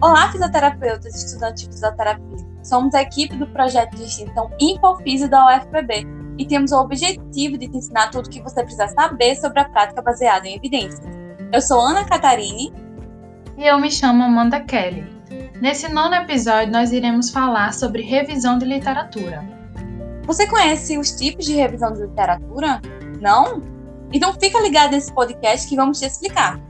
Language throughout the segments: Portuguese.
Olá, fisioterapeutas e estudantes de fisioterapia. Somos a equipe do projeto de extensão Infofisio da UFPB e temos o objetivo de te ensinar tudo o que você precisa saber sobre a prática baseada em evidências. Eu sou Ana Catarine. E eu me chamo Amanda Kelly. Nesse nono episódio, nós iremos falar sobre revisão de literatura. Você conhece os tipos de revisão de literatura? Não? Então fica ligado nesse podcast que vamos te explicar.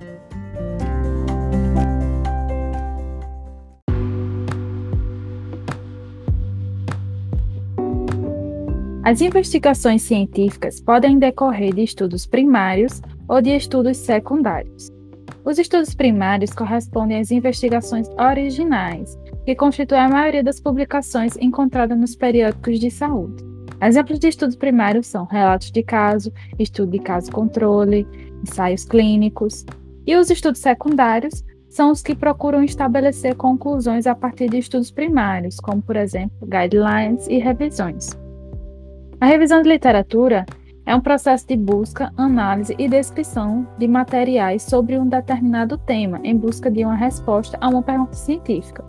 As investigações científicas podem decorrer de estudos primários ou de estudos secundários. Os estudos primários correspondem às investigações originais, que constituem a maioria das publicações encontradas nos periódicos de saúde. Exemplos de estudos primários são relatos de caso, estudo de caso-controle, ensaios clínicos. E os estudos secundários são os que procuram estabelecer conclusões a partir de estudos primários, como, por exemplo, guidelines e revisões. A revisão de literatura é um processo de busca, análise e descrição de materiais sobre um determinado tema em busca de uma resposta a uma pergunta científica.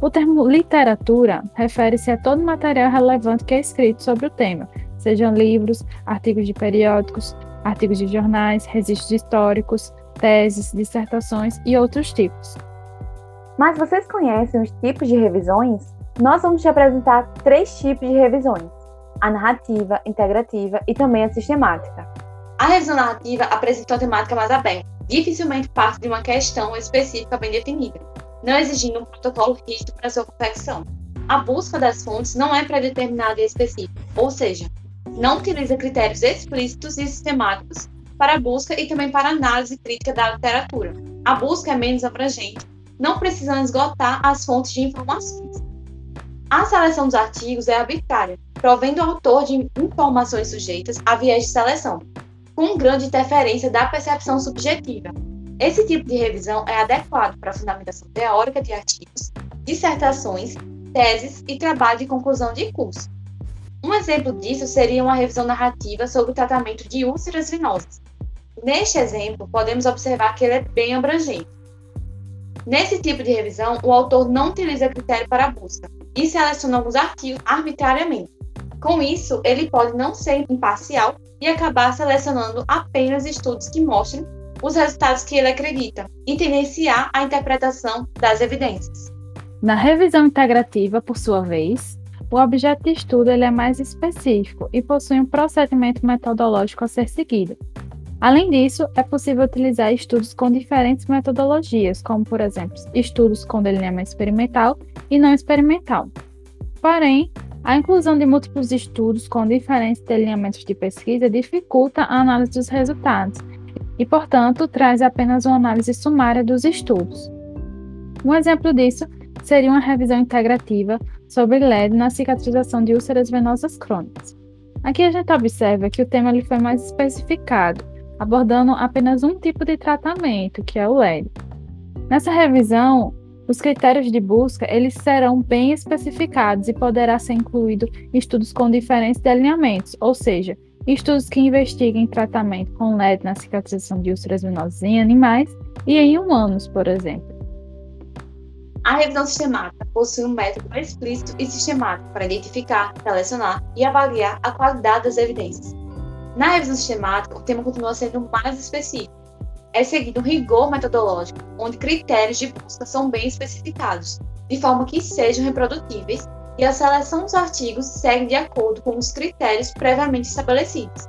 O termo literatura refere-se a todo material relevante que é escrito sobre o tema, sejam livros, artigos de periódicos, artigos de jornais, registros históricos, teses, dissertações e outros tipos. Mas vocês conhecem os tipos de revisões? Nós vamos te apresentar três tipos de revisões a narrativa, integrativa e também a sistemática. A revisão narrativa apresenta uma temática mais aberta, dificilmente parte de uma questão específica bem definida, não exigindo um protocolo rígido para sua confecção. A busca das fontes não é predeterminada e específica, ou seja, não utiliza critérios explícitos e sistemáticos para a busca e também para a análise crítica da literatura. A busca é menos abrangente, não precisando esgotar as fontes de informações. A seleção dos artigos é arbitrária, provendo o autor de informações sujeitas a viés de seleção, com grande interferência da percepção subjetiva. Esse tipo de revisão é adequado para a fundamentação teórica de artigos, dissertações, teses e trabalho de conclusão de curso. Um exemplo disso seria uma revisão narrativa sobre o tratamento de úlceras venosas. Neste exemplo, podemos observar que ele é bem abrangente. Nesse tipo de revisão, o autor não utiliza critério para busca, e seleciona alguns artigos arbitrariamente. Com isso, ele pode não ser imparcial e acabar selecionando apenas estudos que mostrem os resultados que ele acredita e tendenciar a interpretação das evidências. Na revisão integrativa, por sua vez, o objeto de estudo ele é mais específico e possui um procedimento metodológico a ser seguido. Além disso, é possível utilizar estudos com diferentes metodologias, como, por exemplo, estudos com delineamento experimental e não experimental. Porém, a inclusão de múltiplos estudos com diferentes delineamentos de pesquisa dificulta a análise dos resultados e, portanto, traz apenas uma análise sumária dos estudos. Um exemplo disso seria uma revisão integrativa sobre LED na cicatrização de úlceras venosas crônicas. Aqui a gente observa que o tema ele foi mais especificado abordando apenas um tipo de tratamento, que é o LED. Nessa revisão, os critérios de busca eles serão bem especificados e poderá ser incluído estudos com diferentes delineamentos, ou seja, estudos que investiguem tratamento com LED na cicatrização de úlceras venosas em animais e em humanos, por exemplo. A revisão sistemática possui um método explícito e sistemático para identificar, selecionar e avaliar a qualidade das evidências na revisão sistemática, o tema continua sendo mais específico. É seguido um rigor metodológico, onde critérios de busca são bem especificados, de forma que sejam reprodutíveis, e a seleção dos artigos segue de acordo com os critérios previamente estabelecidos.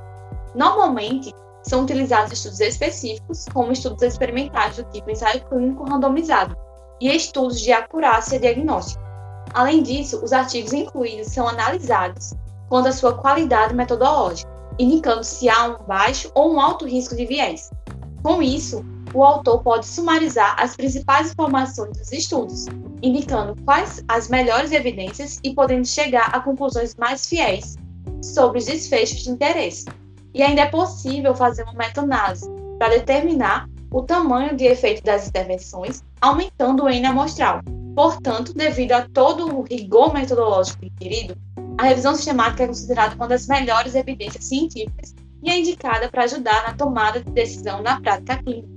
Normalmente, são utilizados estudos específicos, como estudos experimentais do tipo ensaio clínico randomizado, e estudos de acurácia diagnóstica. Além disso, os artigos incluídos são analisados quanto à sua qualidade metodológica indicando se há um baixo ou um alto risco de viés. Com isso, o autor pode sumarizar as principais informações dos estudos, indicando quais as melhores evidências e podendo chegar a conclusões mais fiéis sobre os desfechos de interesse. E ainda é possível fazer uma meta-análise para determinar o tamanho de efeito das intervenções, aumentando o N amostral. Portanto, devido a todo o rigor metodológico requerido, a revisão sistemática é considerada uma das melhores evidências científicas e é indicada para ajudar na tomada de decisão na prática clínica.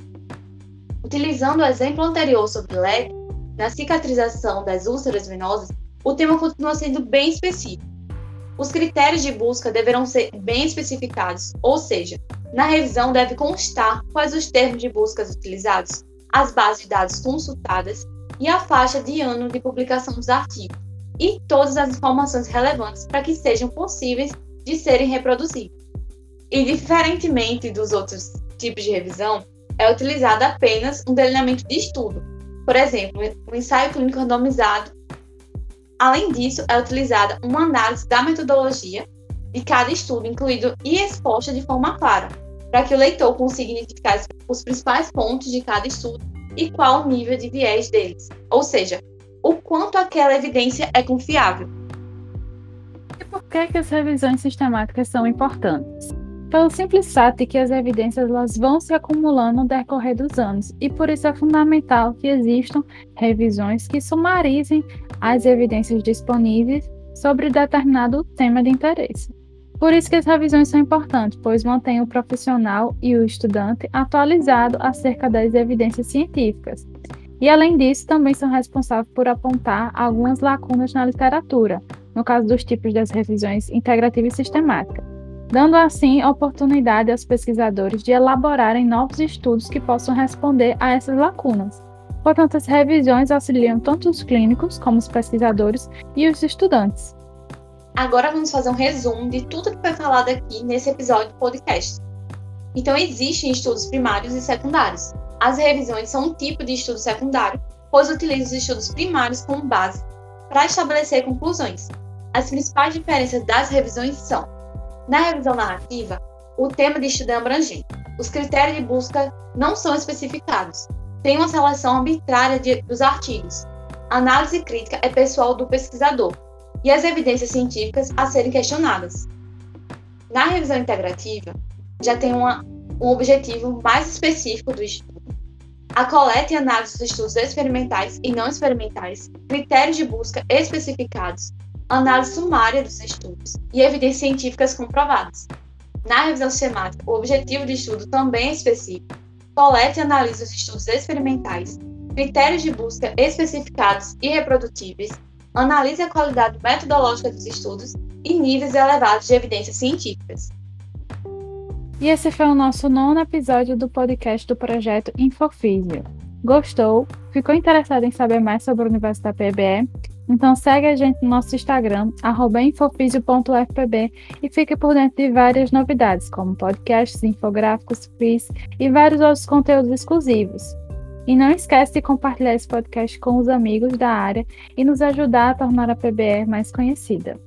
Utilizando o exemplo anterior sobre LED, na cicatrização das úlceras venosas, o tema continua sendo bem específico. Os critérios de busca deverão ser bem especificados, ou seja, na revisão deve constar quais os termos de busca utilizados, as bases de dados consultadas e a faixa de ano de publicação dos artigos, e todas as informações relevantes para que sejam possíveis de serem reproduzidos. E, diferentemente dos outros tipos de revisão, é utilizado apenas um delineamento de estudo, por exemplo, um ensaio clínico randomizado. Além disso, é utilizada uma análise da metodologia de cada estudo incluído e exposta de forma clara, para que o leitor consiga identificar os principais pontos de cada estudo e qual o nível de viés deles, ou seja, o quanto aquela evidência é confiável. E por que, que as revisões sistemáticas são importantes? Pelo simples fato de que as evidências elas vão se acumulando no decorrer dos anos, e por isso é fundamental que existam revisões que sumarizem as evidências disponíveis sobre determinado tema de interesse. Por isso que as revisões são importantes, pois mantêm o profissional e o estudante atualizado acerca das evidências científicas. E além disso, também são responsáveis por apontar algumas lacunas na literatura, no caso dos tipos das revisões integrativa e sistemática, dando assim oportunidade aos pesquisadores de elaborarem novos estudos que possam responder a essas lacunas. Portanto, as revisões auxiliam tanto os clínicos como os pesquisadores e os estudantes. Agora vamos fazer um resumo de tudo que foi falado aqui nesse episódio do podcast. Então, existem estudos primários e secundários. As revisões são um tipo de estudo secundário, pois utilizam os estudos primários como base para estabelecer conclusões. As principais diferenças das revisões são: na revisão narrativa, o tema de estudo é abrangente. Os critérios de busca não são especificados. Tem uma seleção arbitrária de, dos artigos. A análise crítica é pessoal do pesquisador, e as evidências científicas a serem questionadas. Na revisão integrativa, já tem uma, um objetivo mais específico do estudo. A coleta e análise dos estudos experimentais e não experimentais, critérios de busca especificados, análise sumária dos estudos e evidências científicas comprovadas. Na revisão sistemática, o objetivo do estudo também é específico. Coleta e analisa os estudos experimentais, critérios de busca especificados e reprodutíveis, analise a qualidade metodológica dos estudos e níveis elevados de evidências científicas. E esse foi o nosso nono episódio do podcast do projeto Infofísio. Gostou? Ficou interessado em saber mais sobre o universo da PBE? Então segue a gente no nosso Instagram, infofisio.fpb e fique por dentro de várias novidades, como podcasts, infográficos, quiz e vários outros conteúdos exclusivos. E não esquece de compartilhar esse podcast com os amigos da área e nos ajudar a tornar a PBR mais conhecida.